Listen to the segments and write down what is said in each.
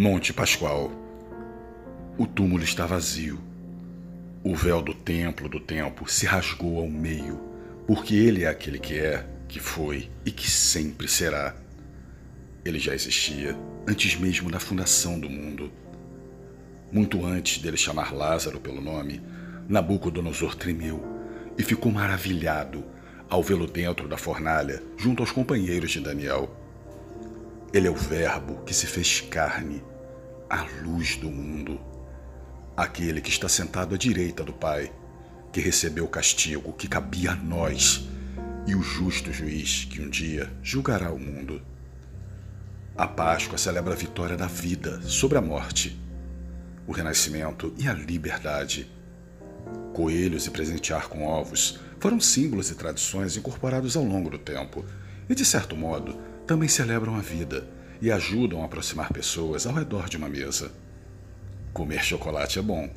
Monte Pascoal. O túmulo está vazio. O véu do templo do tempo se rasgou ao meio, porque ele é aquele que é, que foi e que sempre será. Ele já existia antes mesmo da fundação do mundo. Muito antes dele chamar Lázaro pelo nome, Nabucodonosor tremeu e ficou maravilhado ao vê-lo dentro da fornalha junto aos companheiros de Daniel. Ele é o Verbo que se fez carne, a luz do mundo. Aquele que está sentado à direita do Pai, que recebeu o castigo que cabia a nós, e o justo juiz que um dia julgará o mundo. A Páscoa celebra a vitória da vida sobre a morte, o renascimento e a liberdade. Coelhos e presentear com ovos foram símbolos e tradições incorporados ao longo do tempo, e de certo modo também celebram a vida e ajudam a aproximar pessoas ao redor de uma mesa. Comer chocolate é bom,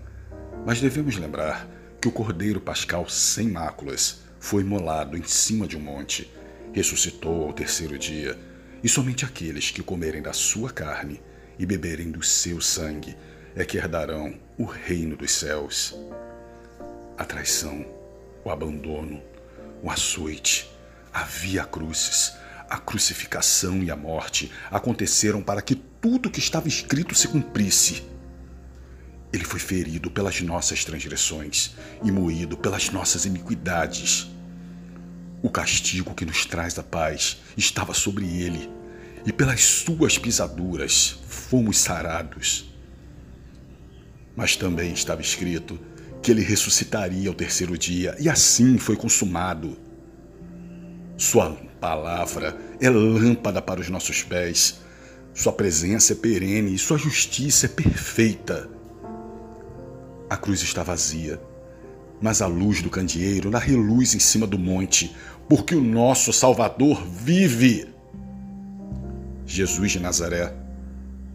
mas devemos lembrar que o Cordeiro Pascal sem máculas foi imolado em cima de um monte, ressuscitou ao terceiro dia, e somente aqueles que comerem da sua carne e beberem do seu sangue é que herdarão o reino dos céus. A traição, o abandono, o açoite, a via crucis, a crucificação e a morte aconteceram para que tudo o que estava escrito se cumprisse. Ele foi ferido pelas nossas transgressões e moído pelas nossas iniquidades. O castigo que nos traz a paz estava sobre ele, e pelas suas pisaduras fomos sarados. Mas também estava escrito que ele ressuscitaria ao terceiro dia, e assim foi consumado. Sua palavra é lâmpada para os nossos pés. Sua presença é perene e sua justiça é perfeita. A cruz está vazia, mas a luz do candeeiro dá reluz em cima do monte, porque o nosso Salvador vive. Jesus de Nazaré,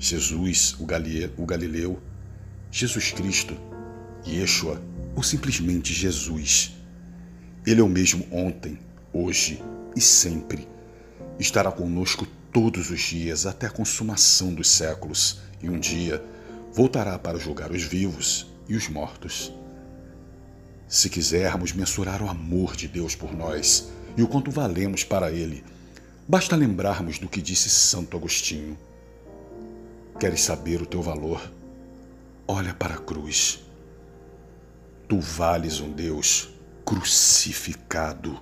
Jesus, o, Galileu, Jesus Cristo, Yeshua ou simplesmente Jesus. Ele é o mesmo ontem, hoje e sempre. Estará conosco todos os dias até a consumação dos séculos, e um dia voltará para julgar os vivos e os mortos. Se quisermos mensurar o amor de Deus por nós e o quanto valemos para Ele, basta lembrarmos do que disse Santo Agostinho. Queres saber o teu valor? Olha para a cruz. Tu vales um Deus crucificado.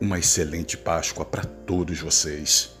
Uma excelente Páscoa para todos vocês.